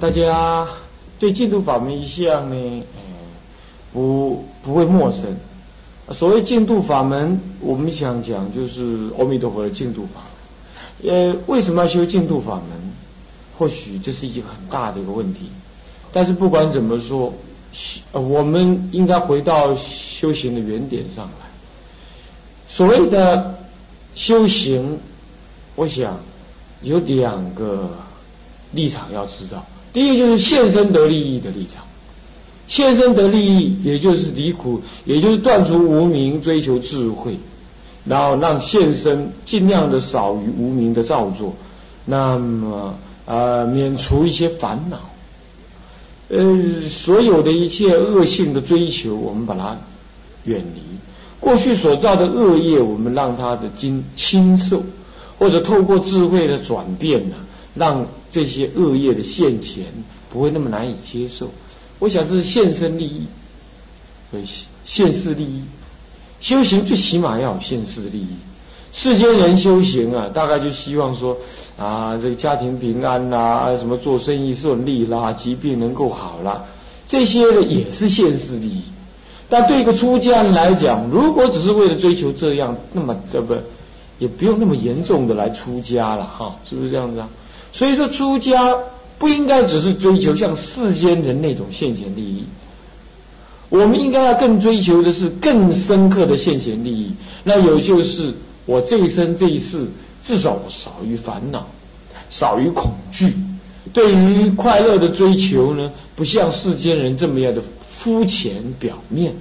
大家对净土法门一向呢，不不会陌生。所谓净土法门，我们想讲就是阿弥陀佛的净土法门。呃，为什么要修净土法门？或许这是一个很大的一个问题。但是不管怎么说，我们应该回到修行的原点上来。所谓的修行，我想有两个立场要知道。第一就是现身得利益的立场，现身得利益，也就是离苦，也就是断除无名，追求智慧，然后让现身尽量的少于无名的造作，那么呃免除一些烦恼，呃所有的一切恶性的追求，我们把它远离，过去所造的恶业，我们让它的经清受，或者透过智慧的转变呢，让。这些恶业的现前不会那么难以接受，我想这是现身利益，所以现世利益。修行最起码要有现世利益。世间人修行啊，大概就希望说啊，这个家庭平安啦，什么做生意顺利啦，疾病能够好啦，这些呢也是现世利益。但对一个出家人来讲，如果只是为了追求这样，那么这不也不用那么严重的来出家了哈，是不是这样子啊？所以说，出家不应该只是追求像世间人那种现前利益，我们应该要更追求的是更深刻的现前利益。那有就是我这一生这一世，至少我少于烦恼，少于恐惧。对于快乐的追求呢，不像世间人这么样的肤浅表面，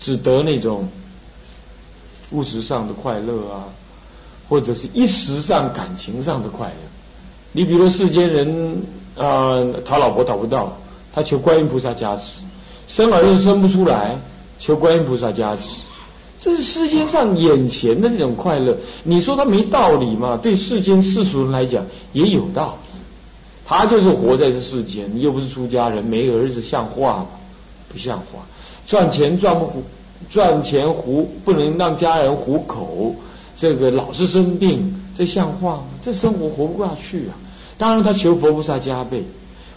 只得那种物质上的快乐啊，或者是一时上感情上的快乐。你比如世间人啊，讨老婆讨不到，他求观音菩萨加持；生儿子生不出来，求观音菩萨加持。这是世间上眼前的这种快乐。你说他没道理吗？对世间世俗人来讲也有道理。他就是活在这世间，你又不是出家人，没儿子像话吗？不像话。赚钱赚不糊，赚钱糊不能让家人糊口，这个老是生病。这像话吗？这生活活不过去啊！当然，他求佛菩萨加倍。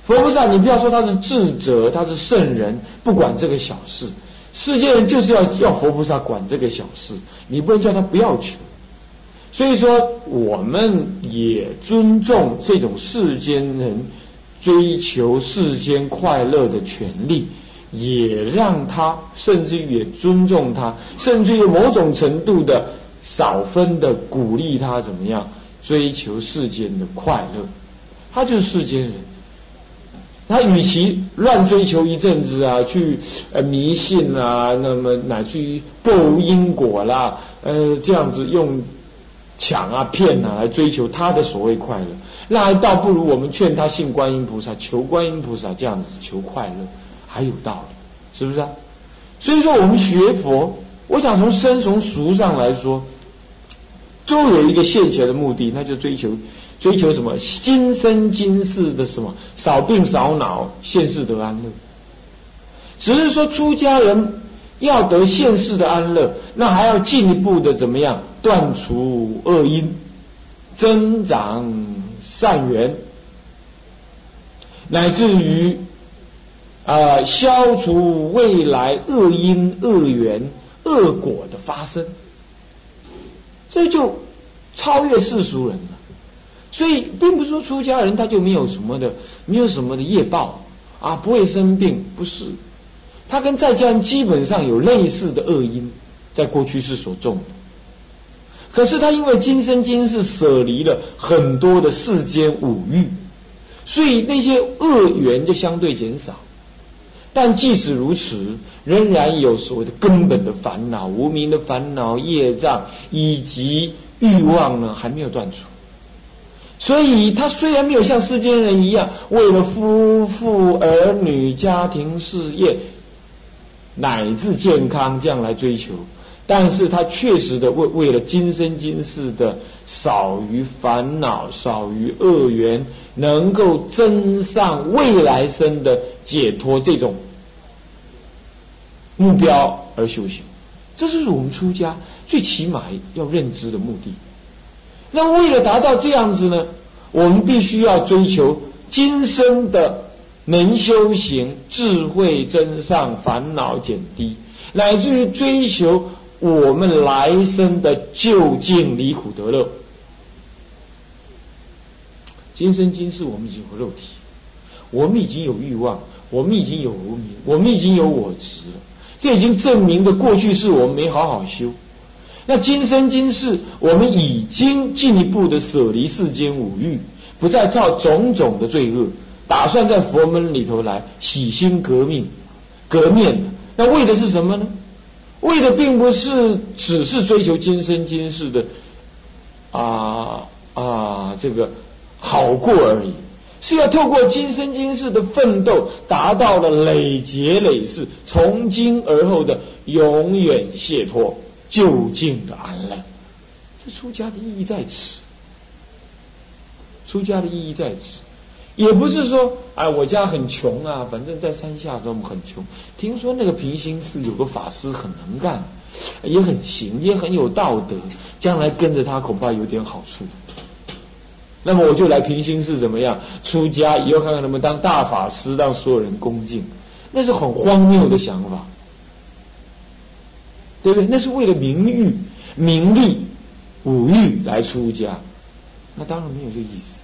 佛菩萨，你不要说他是智者，他是圣人，不管这个小事。世界人就是要要佛菩萨管这个小事，你不能叫他不要求。所以说，我们也尊重这种世间人追求世间快乐的权利，也让他，甚至于也尊重他，甚至于某种程度的。少分的鼓励他怎么样追求世间的快乐，他就是世间人。他与其乱追求一阵子啊，去呃迷信啊，那么乃至于不因果啦，呃这样子用抢啊骗啊来追求他的所谓快乐，那还倒不如我们劝他信观音菩萨，求观音菩萨这样子求快乐，还有道理，是不是啊？所以说我们学佛，我想从生从俗上来说。都有一个现前的目的，那就追求追求什么？今生今世的什么？少病少恼，现世得安乐。只是说出家人要得现世的安乐，那还要进一步的怎么样？断除恶因，增长善缘，乃至于啊，消除未来恶因、恶缘、恶果的发生。这就超越世俗人了，所以并不是说出家人他就没有什么的，没有什么的业报啊，不会生病，不是，他跟在家人基本上有类似的恶因，在过去是所种的，可是他因为今生今世舍离了很多的世间五欲，所以那些恶缘就相对减少。但即使如此，仍然有所谓的根本的烦恼、无名的烦恼、业障以及欲望呢，还没有断除。所以，他虽然没有像世间人一样，为了夫妇、儿女、家庭、事业乃至健康这样来追求，但是他确实的为为了今生今世的少于烦恼、少于恶缘，能够增上未来生的。解脱这种目标而修行，这是我们出家最起码要认知的目的。那为了达到这样子呢，我们必须要追求今生的能修行、智慧增上、烦恼减低，乃至于追求我们来生的究竟离苦得乐。今生今世，我们已经有肉体，我们已经有欲望，我们已经有无名，我们已经有我执了。这已经证明的过去是我们没好好修。那今生今世，我们已经进一步的舍离世间五欲，不再造种种的罪恶，打算在佛门里头来洗心革命、革面。那为的是什么呢？为的并不是只是追求今生今世的啊啊这个好过而已，是要透过今生今世的奋斗，达到了累劫累世、从今而后的永远解脱。究竟的安乐，这出家的意义在此。出家的意义在此，也不是说，哎，我家很穷啊，反正在山下都很穷。听说那个平行寺有个法师很能干，也很行，也很有道德，将来跟着他恐怕有点好处。那么我就来平心寺怎么样？出家以后看看能不能当大法师，让所有人恭敬，那是很荒谬的想法。对不对？那是为了名誉、名利、五欲来出家，那当然没有这意思。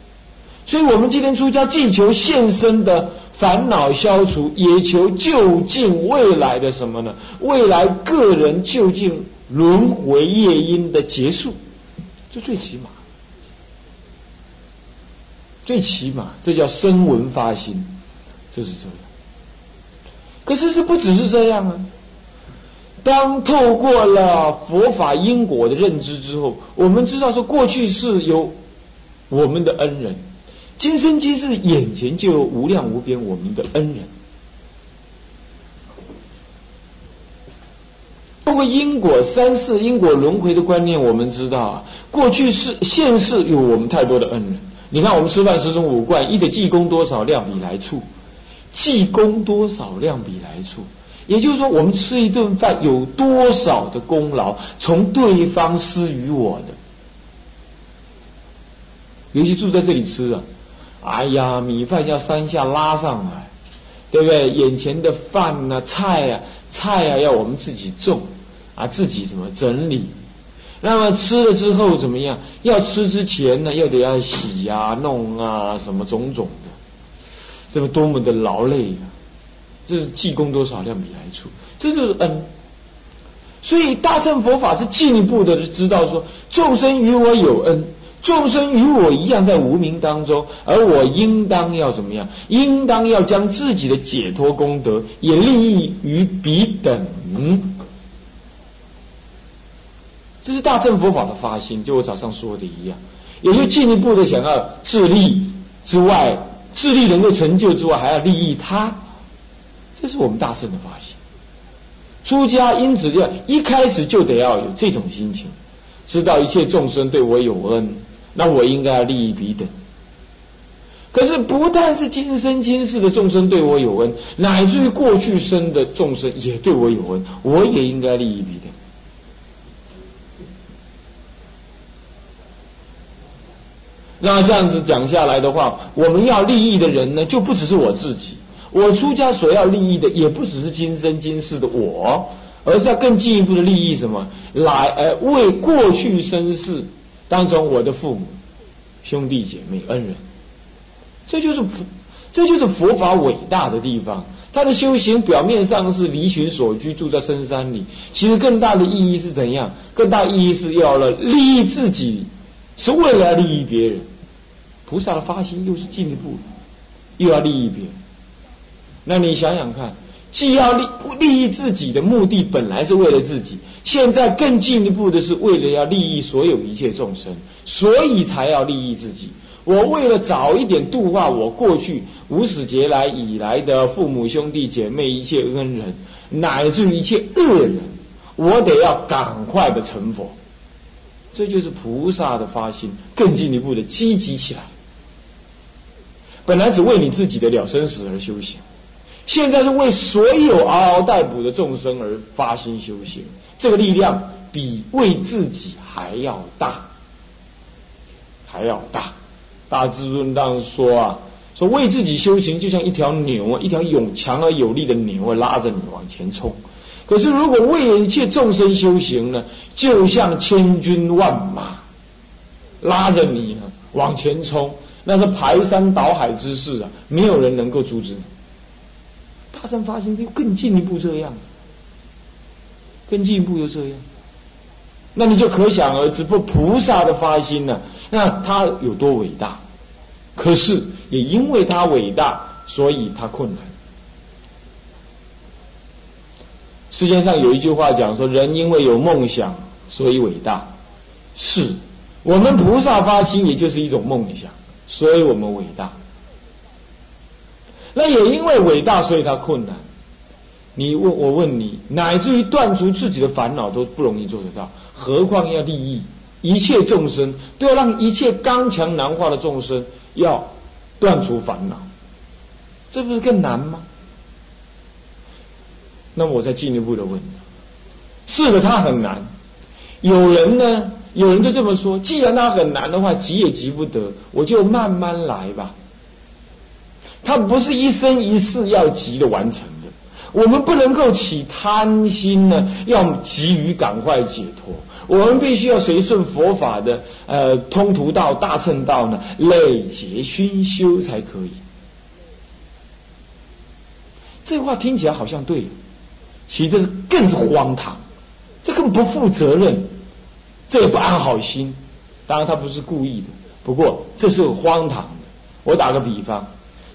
所以我们今天出家，既求现身的烦恼消除，也求就近未来的什么呢？未来个人就近轮回业因的结束，这最起码，最起码，这叫声闻发心，就是这样。可是这不只是这样啊。当透过了佛法因果的认知之后，我们知道说过去是有我们的恩人，今生今世眼前就有无量无边我们的恩人。透过因果三世因果轮回的观念，我们知道啊，过去是现世有我们太多的恩人。你看，我们吃饭十种五贯，一得济公多少量比来处，济公多少量比来处。也就是说，我们吃一顿饭有多少的功劳，从对方施予我的。尤其住在这里吃啊，哎呀，米饭要山下拉上来，对不对？眼前的饭呐、菜啊、菜啊，要我们自己种，啊，自己怎么整理？那么吃了之后怎么样？要吃之前呢，又得要洗啊、弄啊，什么种种的，这么多么的劳累呀！这是济公多少量米来处，这就是恩。所以大乘佛法是进一步的知道说，众生与我有恩，众生与我一样在无名当中，而我应当要怎么样？应当要将自己的解脱功德也利益于彼等。这是大乘佛法的发心，就我早上说的一样，也就进一步的想要自利之外，自利能够成就之外，还要利益他。这是我们大圣的发心。出家因此要一开始就得要有这种心情，知道一切众生对我有恩，那我应该要利益彼等。可是不但是今生今世的众生对我有恩，乃至于过去生的众生也对我有恩，我也应该利益彼等。那这样子讲下来的话，我们要利益的人呢，就不只是我自己。我出家所要利益的，也不只是今生今世的我，而是要更进一步的利益什么？来，呃，为过去生世当中我的父母、兄弟姐妹、恩人。这就是佛，这就是佛法伟大的地方。他的修行表面上是离群所居，住在深山里，其实更大的意义是怎样？更大意义是要了利益自己，是为了利益别人。菩萨的发心又是进一步，又要利益别人。那你想想看，既要利利益自己的目的本来是为了自己，现在更进一步的是为了要利益所有一切众生，所以才要利益自己。我为了早一点度化我过去无始劫来以来的父母兄弟姐妹一切恩人，乃至于一切恶人，我得要赶快的成佛。这就是菩萨的发心，更进一步的积极起来。本来只为你自己的了生死而修行。现在是为所有嗷嗷待哺的众生而发心修行，这个力量比为自己还要大，还要大。大智论当说啊，说为自己修行，就像一条牛啊，一条勇强而有力的牛啊，拉着你往前冲。可是如果为一切众生修行呢，就像千军万马拉着你呢往前冲，那是排山倒海之势啊，没有人能够阻止你。他生发心就更进一步这样，更进一步又这样，那你就可想而知，不菩萨的发心呢，那他有多伟大。可是也因为他伟大，所以他困难。世界上有一句话讲说：“人因为有梦想，所以伟大。”是，我们菩萨发心，也就是一种梦想，所以我们伟大。那也因为伟大，所以他困难。你问我问你，乃至于断除自己的烦恼都不容易做得到，何况要利益一切众生，都要让一切刚强难化的众生。要断除烦恼，这不是更难吗？那我再进一步的问：是的，他很难。有人呢，有人就这么说：既然他很难的话，急也急不得，我就慢慢来吧。他不是一生一世要急的完成的。我们不能够起贪心呢，要急于赶快解脱。我们必须要随顺佛法的呃通途道、大乘道呢，累劫熏修才可以。这话听起来好像对，其实这是更是荒唐，这更不负责任，这也不安好心。当然他不是故意的，不过这是荒唐的。我打个比方，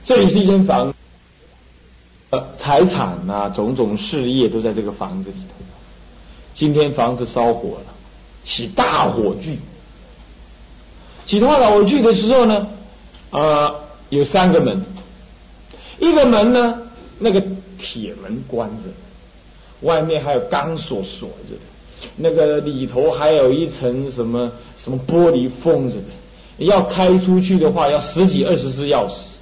这里是一间房，呃，财产啊，种种事业都在这个房子里头。今天房子烧火了。起大火炬，起大火炬的时候呢，呃，有三个门，一个门呢，那个铁门关着，外面还有钢锁锁着，那个里头还有一层什么什么玻璃封着的，要开出去的话要十几二十只钥匙。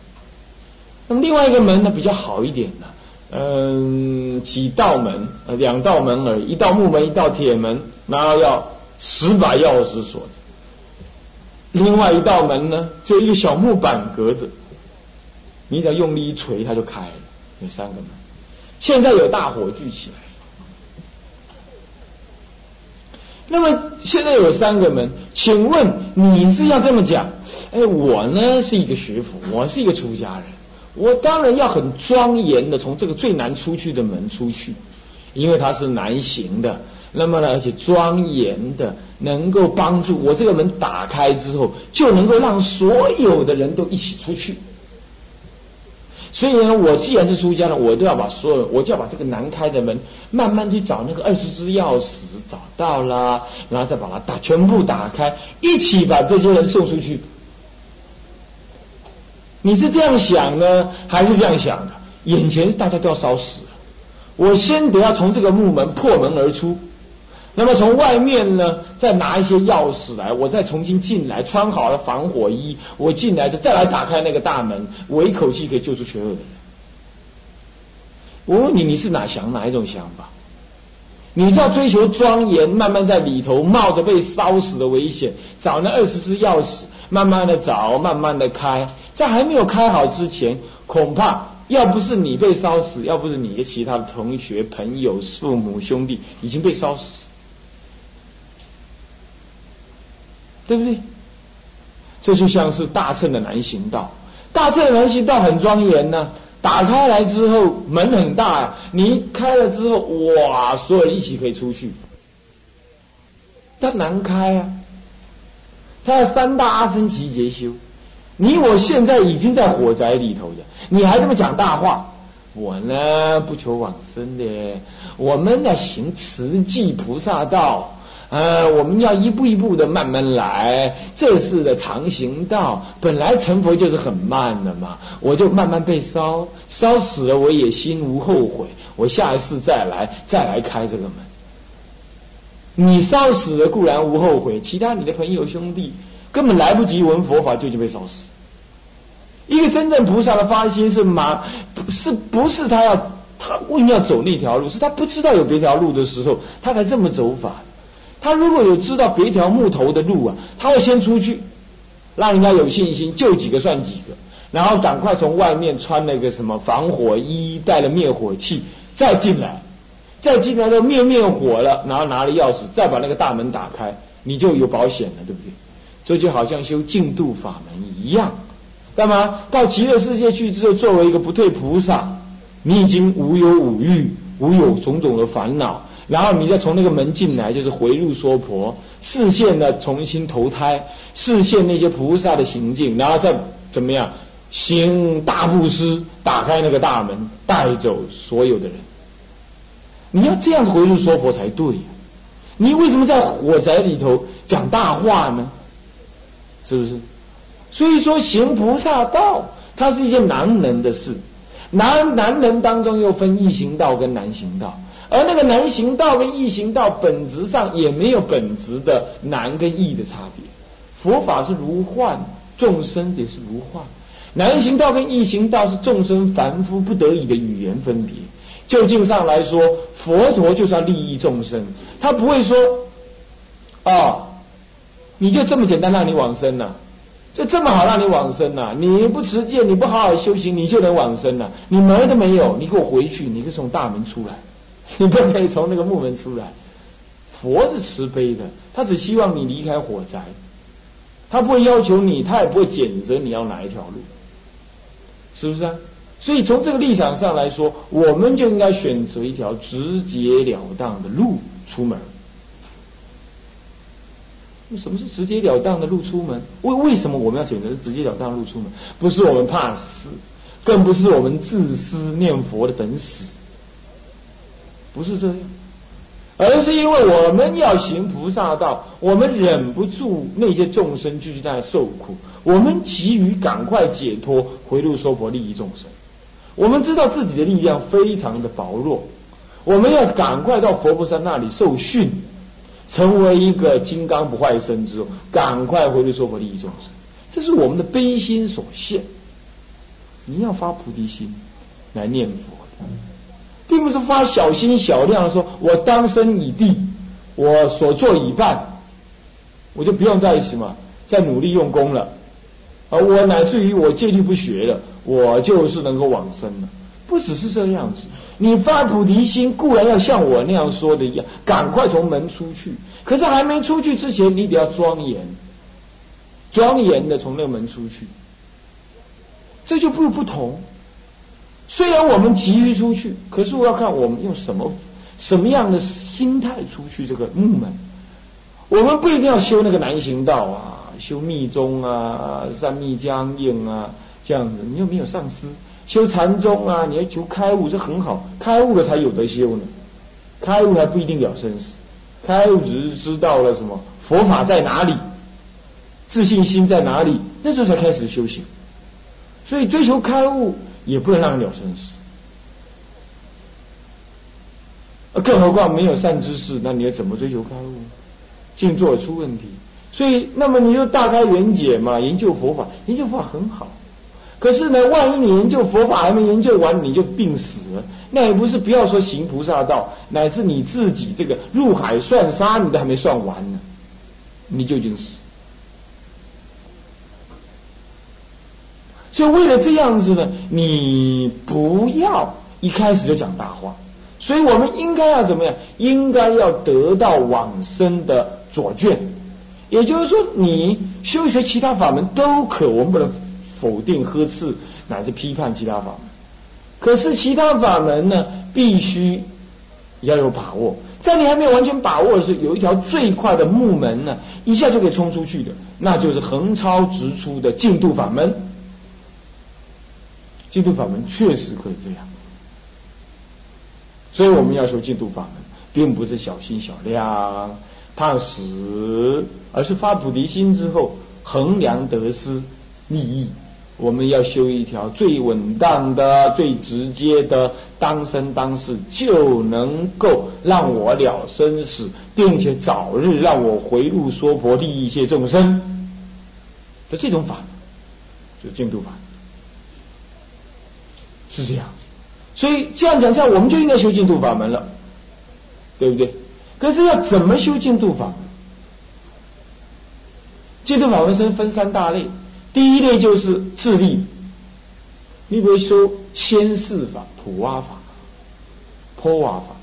那么另外一个门呢比较好一点的，嗯，几道门，呃，两道门而已，一道木门，一道铁门，然后要。十把钥匙锁着，另外一道门呢，就一个小木板格子，你只要用力一锤，它就开了。有三个门，现在有大火炬起来。那么现在有三个门，请问你是要这么讲？哎，我呢是一个学府，我是一个出家人，我当然要很庄严的从这个最难出去的门出去，因为它是难行的。那么呢，而且庄严的，能够帮助我这个门打开之后，就能够让所有的人都一起出去。所以呢，我既然是出家了，我都要把所有，我就要把这个难开的门，慢慢去找那个二十只钥匙，找到了，然后再把它打全部打开，一起把这些人送出去。你是这样想呢，还是这样想的？眼前大家都要烧死了，我先得要从这个木门破门而出。那么从外面呢，再拿一些钥匙来，我再重新进来，穿好了防火衣，我进来就再来打开那个大门，我一口气可以救出全部的人。我问你，你是哪想哪一种想法？你是要追求庄严，慢慢在里头冒着被烧死的危险，找那二十只钥匙，慢慢的找，慢慢的开，在还没有开好之前，恐怕要不是你被烧死，要不是你的其他的同学、朋友、父母、兄弟已经被烧死。对不对？这就像是大乘的南行道，大乘的南行道很庄严呢。打开来之后，门很大，你开了之后，哇，所有人一起可以出去。它难开啊，它要三大阿僧祇劫修。你我现在已经在火宅里头的，你还这么讲大话？我呢，不求往生的，我们呢行慈济菩萨道。呃，我们要一步一步的慢慢来，这是的常行道。本来成佛就是很慢的嘛，我就慢慢被烧，烧死了我也心无后悔。我下一次再来，再来开这个门。你烧死了固然无后悔，其他你的朋友兄弟根本来不及闻佛法就已经被烧死。一个真正菩萨的发心是马，是不是他要他为什么要走那条路？是他不知道有别条路的时候，他才这么走法。他如果有知道别条木头的路啊，他会先出去，让人家有信心，救几个算几个，然后赶快从外面穿那个什么防火衣，带了灭火器，再进来，再进来就灭灭火了，然后拿了钥匙，再把那个大门打开，你就有保险了，对不对？这就好像修净度法门一样，干嘛？到极乐世界去之后，作为一个不退菩萨，你已经无忧无欲，无有种种的烦恼，然后你再从那个门进来，就是回入娑婆，视线呢重新投胎，视线那些菩萨的行径，然后再怎么样？行大布施，打开那个大门，带走所有的人。你要这样子回入娑婆才对呀！你为什么在火宅里头讲大话呢？是不是？所以说行菩萨道，它是一件难能的事。难难能当中又分易行道跟难行道，而那个难行道跟易行道本质上也没有本质的难跟易的差别。佛法是如幻，众生也是如幻。难行道跟易行道是众生凡夫不得已的语言分别。就近上来说，佛陀就是要利益众生，他不会说，啊，你就这么简单让你往生呐？就这么好让你往生呐？你不持戒，你不好好修行，你就能往生呐？你门都没有，你给我回去，你可以从大门出来，你不可以从那个木门出来。佛是慈悲的，他只希望你离开火灾，他不会要求你，他也不会谴责你要哪一条路。是不是啊？所以从这个立场上来说，我们就应该选择一条直截了当的路出门。什么是直截了当的路出门？为为什么我们要选择直截了当的路出门？不是我们怕死，更不是我们自私念佛的等死，不是这样。而是因为我们要行菩萨道，我们忍不住那些众生继续在受苦，我们急于赶快解脱，回入娑婆利益众生。我们知道自己的力量非常的薄弱，我们要赶快到佛菩萨那里受训，成为一个金刚不坏身之后，赶快回入娑婆利益众生。这是我们的悲心所现。你要发菩提心来念佛。并不是发小心小量，说我当生已毕，我所做已办，我就不用在什么再努力用功了，而我乃至于我戒律不学了，我就是能够往生了。不只是这样子，你发菩提心固然要像我那样说的一样，赶快从门出去。可是还没出去之前，你得要庄严，庄严的从那个门出去，这就不不同。虽然我们急于出去，可是我要看我们用什么什么样的心态出去这个木门。我们不一定要修那个南行道啊，修密宗啊、三密僵硬啊这样子。你又没有上师修禅宗啊，你要求开悟，这很好，开悟了才有得修呢。开悟还不一定了生死，开悟只是知道了什么佛法在哪里，自信心在哪里，那时候才开始修行。所以追求开悟。也不能让人了生死，更何况没有善知识，那你要怎么追求开悟？静坐出问题，所以那么你就大开圆解嘛，研究佛法，研究佛法很好。可是呢，万一你研究佛法还没研究完，你就病死了，那也不是不要说行菩萨道，乃至你自己这个入海算沙，你都还没算完呢，你就已经死。所以为了这样子呢，你不要一开始就讲大话。所以我们应该要怎么样？应该要得到往生的左卷。也就是说，你修学其他法门都可，我们不能否定、呵斥乃至批判其他法门。可是其他法门呢，必须要有把握。在你还没有完全把握的时候，有一条最快的木门呢，一下就可以冲出去的，那就是横超直出的净土法门。净土法门确实可以这样，所以我们要修净土法门，并不是小心小量、怕死，而是发菩提心之后衡量得失利益。我们要修一条最稳当的、最直接的，当生当世就能够让我了生死，并且早日让我回入娑婆利益一切众生的这种法，就是净土法。是这样子，所以这样讲下，我们就应该修净土法门了，对不对？可是要怎么修净土法门？净土法门分分三大类，第一类就是自力，你比如说千世法、普瓦法、破瓦法，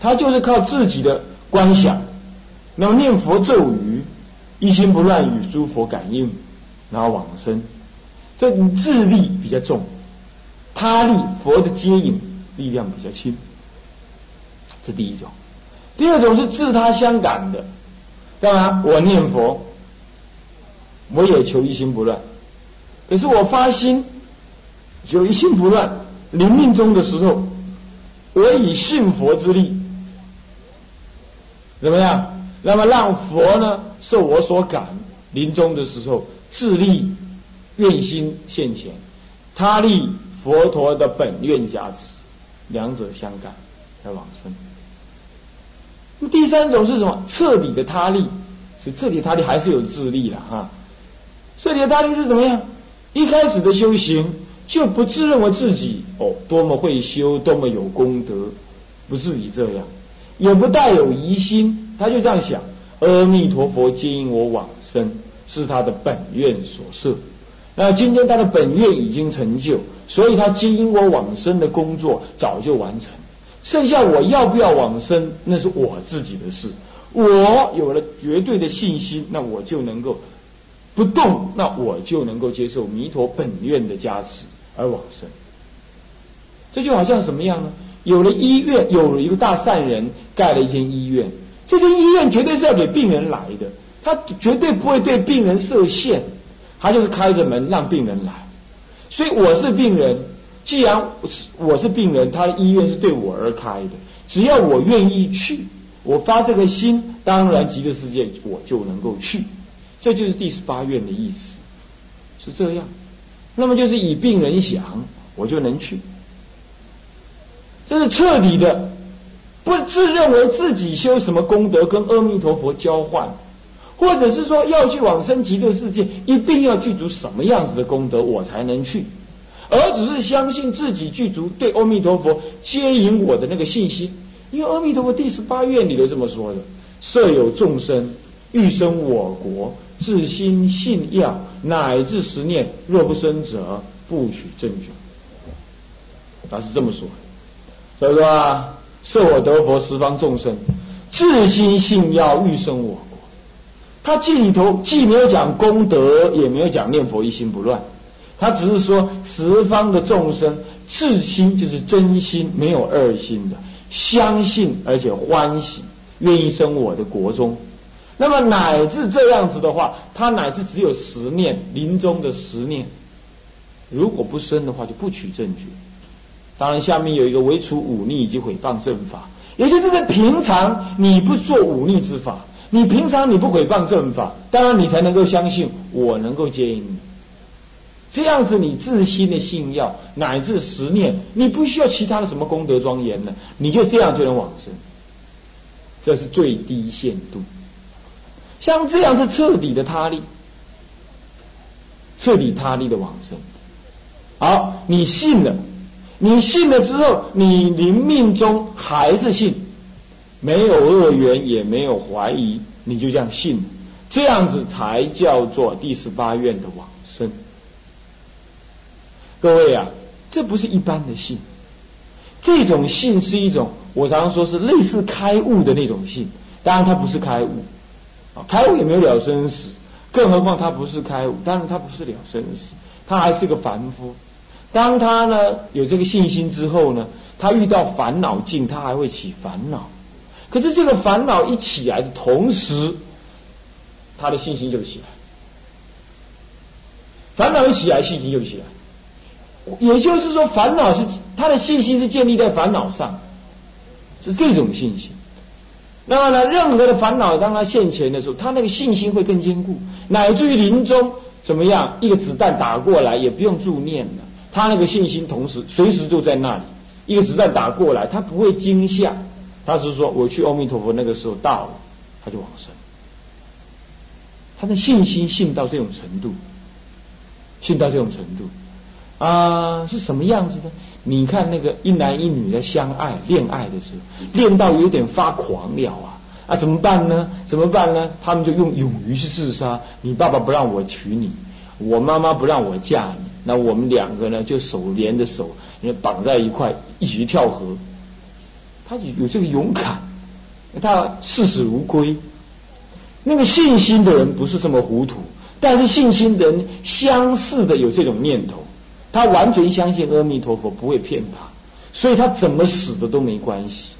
他就是靠自己的观想，那么念佛咒语，一心不乱与诸佛感应，然后往生。这智力比较重，他力佛的接引力量比较轻。这第一种。第二种是自他相感的，干嘛？我念佛，我也求一心不乱，可是我发心，求一心不乱，临命中的时候，我以信佛之力，怎么样？那么让佛呢受我所感，临终的时候自力愿心现前，他力佛陀的本愿加持，两者相感而往生。那第三种是什么？彻底的他力，是彻底他力还是有智力了哈？彻底的他力是怎么样？一开始的修行就不自认为自己哦多么会修，多么有功德，不自己这样，也不带有疑心，他就这样想：阿弥陀佛接引我往生，是他的本愿所设。那今天他的本愿已经成就，所以他接引我往生的工作早就完成。剩下我要不要往生，那是我自己的事。我有了绝对的信心，那我就能够不动，那我就能够接受弥陀本愿的加持而往生。这就好像什么样呢？有了医院，有了一个大善人盖了一间医院，这间医院绝对是要给病人来的，他绝对不会对病人设限，他就是开着门让病人来。所以我是病人。既然我是病人，他医院是对我而开的，只要我愿意去，我发这个心，当然极乐世界我就能够去，这就是第十八愿的意思，是这样。那么就是以病人想，我就能去，这是彻底的，不自认为自己修什么功德跟阿弥陀佛交换，或者是说要去往生极乐世界，一定要具足什么样子的功德我才能去。而只是相信自己具足对阿弥陀佛接引我的那个信心，因为阿弥陀佛第十八愿里头这么说的：设有众生欲生我国，自心信要，乃至十念，若不生者，不取正觉。他是这么说，所以说啊，设我得佛十方众生，自心信要，欲生我。他记里头既没有讲功德，也没有讲念佛一心不乱。他只是说十方的众生至心就是真心，没有二心的，相信而且欢喜，愿意生我的国中。那么乃至这样子的话，他乃至只有十念临终的十念，如果不生的话，就不取正觉。当然，下面有一个唯除忤逆以及毁谤正法，也就是在平常你不做忤逆之法，你平常你不毁谤正法，当然你才能够相信我能够接引你。这样子，你自心的信要乃至十念，你不需要其他的什么功德庄严呢？你就这样就能往生，这是最低限度。像这样是彻底的他力，彻底他力的往生。好，你信了，你信了之后，你临命中还是信，没有恶缘，也没有怀疑，你就这样信，这样子才叫做第十八愿的往生。各位啊，这不是一般的信，这种信是一种我常常说是类似开悟的那种信。当然，它不是开悟，啊，开悟也没有了生死，更何况它不是开悟。当然，它不是了生死，他还是个凡夫。当他呢有这个信心之后呢，他遇到烦恼境，他还会起烦恼。可是这个烦恼一起来的同时，他的信心就起来。烦恼一起来，信心就起来。也就是说，烦恼是他的信心是建立在烦恼上，是这种信心。那么呢，任何的烦恼当他现前的时候，他那个信心会更坚固，乃至于临终怎么样，一个子弹打过来也不用助念了，他那个信心同时随时就在那里。一个子弹打过来，他不会惊吓，他是说我去阿弥陀佛那个时候到了，他就往生。他的信心信到这种程度，信到这种程度。啊，是什么样子的？你看那个一男一女的相爱恋爱的时候，恋到有点发狂了啊！啊，怎么办呢？怎么办呢？他们就用勇于去自杀。你爸爸不让我娶你，我妈妈不让我嫁你，那我们两个呢，就手连着手，绑在一块，一起跳河。他有这个勇敢，他视死如归。那个信心的人不是这么糊涂，但是信心的人相似的有这种念头，他完全相信阿弥陀佛不会骗他，所以他怎么死的都没关系，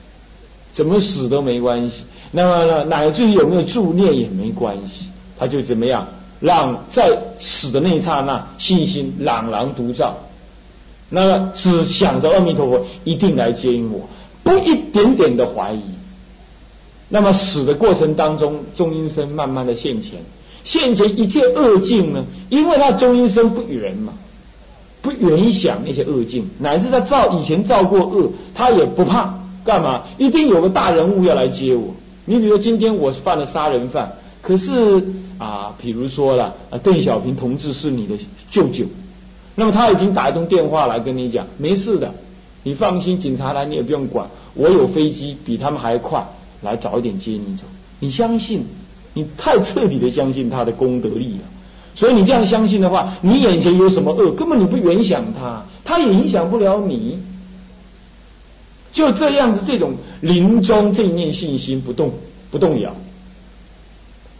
怎么死都没关系。那么呢，乃至于有没有助念也没关系，他就怎么样，让在死的那一刹那信心朗朗独照，那么只想着阿弥陀佛一定来接引我，不一点点的怀疑。那么死的过程当中，中阴身慢慢的现前，现前一切恶境呢？因为他中阴身不远嘛，不远想那些恶境，乃至他造以前造过恶，他也不怕。干嘛？一定有个大人物要来接我。你比如说今天我犯了杀人犯，可是啊，比如说了，邓小平同志是你的舅舅，那么他已经打一通电话来跟你讲，没事的，你放心，警察来你也不用管，我有飞机比他们还快。来早一点接你走，你相信，你太彻底的相信他的功德力了，所以你这样相信的话，你眼前有什么恶，根本你不远想他，他也影响不了你。就这样子，这种临终这一念信心不动不动摇，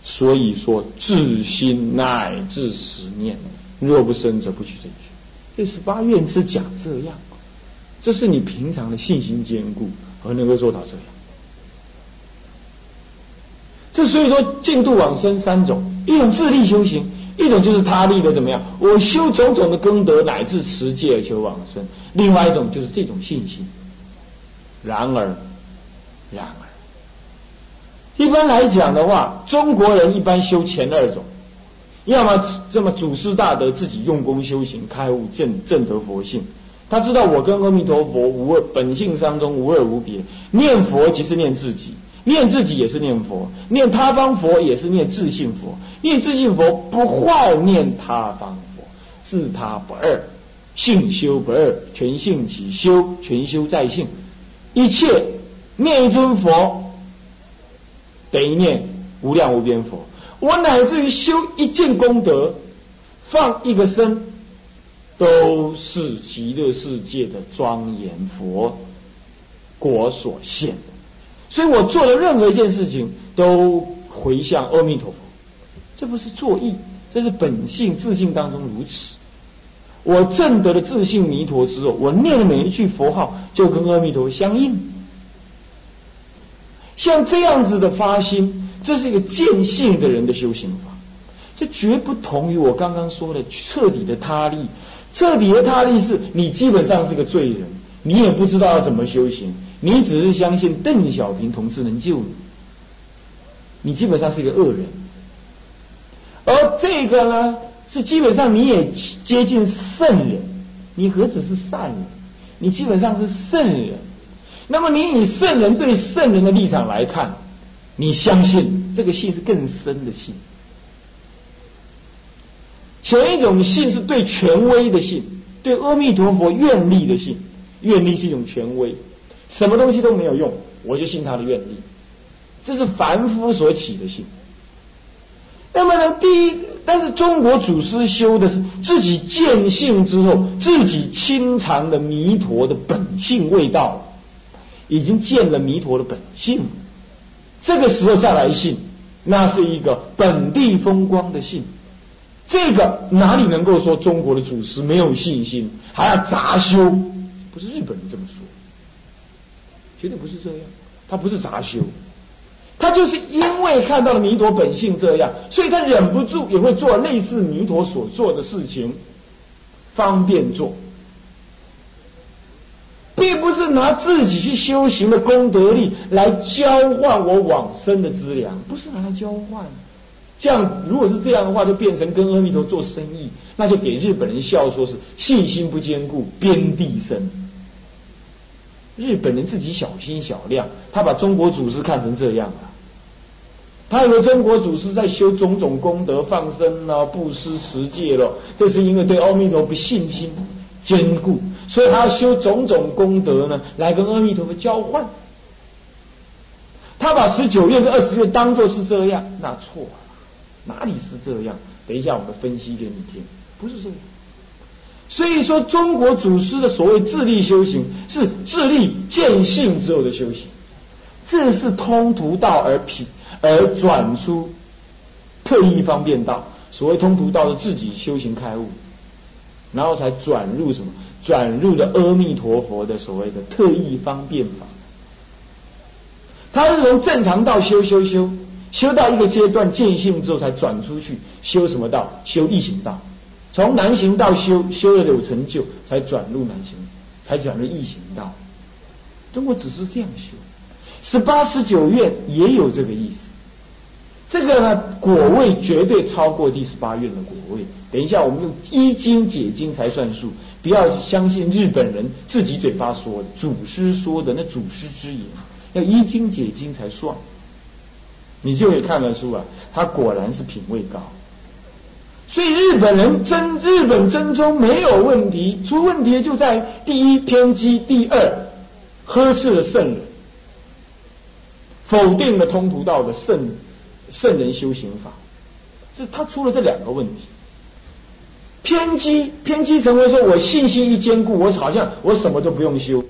所以说至心乃至十念，若不生则不取正觉。这十八愿是讲这样，这是你平常的信心坚固而能够做到这样。这所以说，进度往生三种：一种自力修行，一种就是他力的怎么样？我修种种的功德，乃至持戒而求往生；另外一种就是这种信心。然而，然而，一般来讲的话，中国人一般修前二种，要么这么祖师大德自己用功修行，开悟正正得佛性。他知道我跟阿弥陀佛无二，本性当中无二无别。念佛即是念自己。念自己也是念佛，念他方佛也是念自性佛。念自性佛不坏念他方佛，自他不二，性修不二，全性即修，全修在性。一切念一尊佛，等于念无量无边佛。我乃至于修一件功德，放一个身，都是极乐世界的庄严佛果所现。所以我做的任何一件事情都回向阿弥陀佛，这不是作意，这是本性自信当中如此。我证得了自信弥陀之后，我念的每一句佛号就跟阿弥陀相应。像这样子的发心，这是一个见性的人的修行法，这绝不同于我刚刚说的彻底的他力。彻底的他力是你基本上是个罪人，你也不知道要怎么修行。你只是相信邓小平同志能救你，你基本上是一个恶人。而这个呢，是基本上你也接近圣人，你何止是善人，你基本上是圣人。那么你以圣人对圣人的立场来看，你相信这个信是更深的信。前一种信是对权威的信，对阿弥陀佛愿力的信，愿力是一种权威。什么东西都没有用，我就信他的愿力，这是凡夫所起的信。那么呢，第一，但是中国祖师修的是自己见性之后，自己亲尝的弥陀的本性味道，已经见了弥陀的本性，这个时候再来信，那是一个本地风光的信。这个哪里能够说中国的祖师没有信心，还要杂修？不是日本人这么说。绝对不是这样，他不是杂修，他就是因为看到了弥陀本性这样，所以他忍不住也会做类似弥陀所做的事情，方便做，并不是拿自己去修行的功德力来交换我往生的资粮，不是拿来交换。这样如果是这样的话，就变成跟阿弥陀做生意，那就给日本人笑说是信心不坚固，边地生。日本人自己小心小量，他把中国祖师看成这样了。他以为中国祖师在修种种功德、放生啊、布施、持戒了，这是因为对阿弥陀佛信心坚固，所以他要修种种功德呢，来跟阿弥陀佛交换。他把十九愿跟二十愿当做是这样，那错了，哪里是这样？等一下我们分析给你听，不是这样。所以说，中国祖师的所谓自力修行，是自力见性之后的修行，这是通途道而品而转出特异方便道。所谓通途道是自己修行开悟，然后才转入什么？转入了阿弥陀佛的所谓的特异方便法。他是从正常道修修修，修到一个阶段见性之后，才转出去修什么道？修异行道。从难行道修修了有成就，才转入难行，才转入易行道。中国只是这样修，十八十九院也有这个意思。这个呢，果位绝对超过第十八院的果位。等一下，我们用一经解经才算数，不要相信日本人自己嘴巴说的，祖师说的那祖师之言，要一经解经才算。你就可以看得出啊，他果然是品位高。所以日本人真日本真宗没有问题，出问题就在第一偏激，第二呵斥了圣人，否定了通途道的圣圣人修行法，是他出了这两个问题。偏激偏激成为说我信心一坚固，我好像我什么都不用修。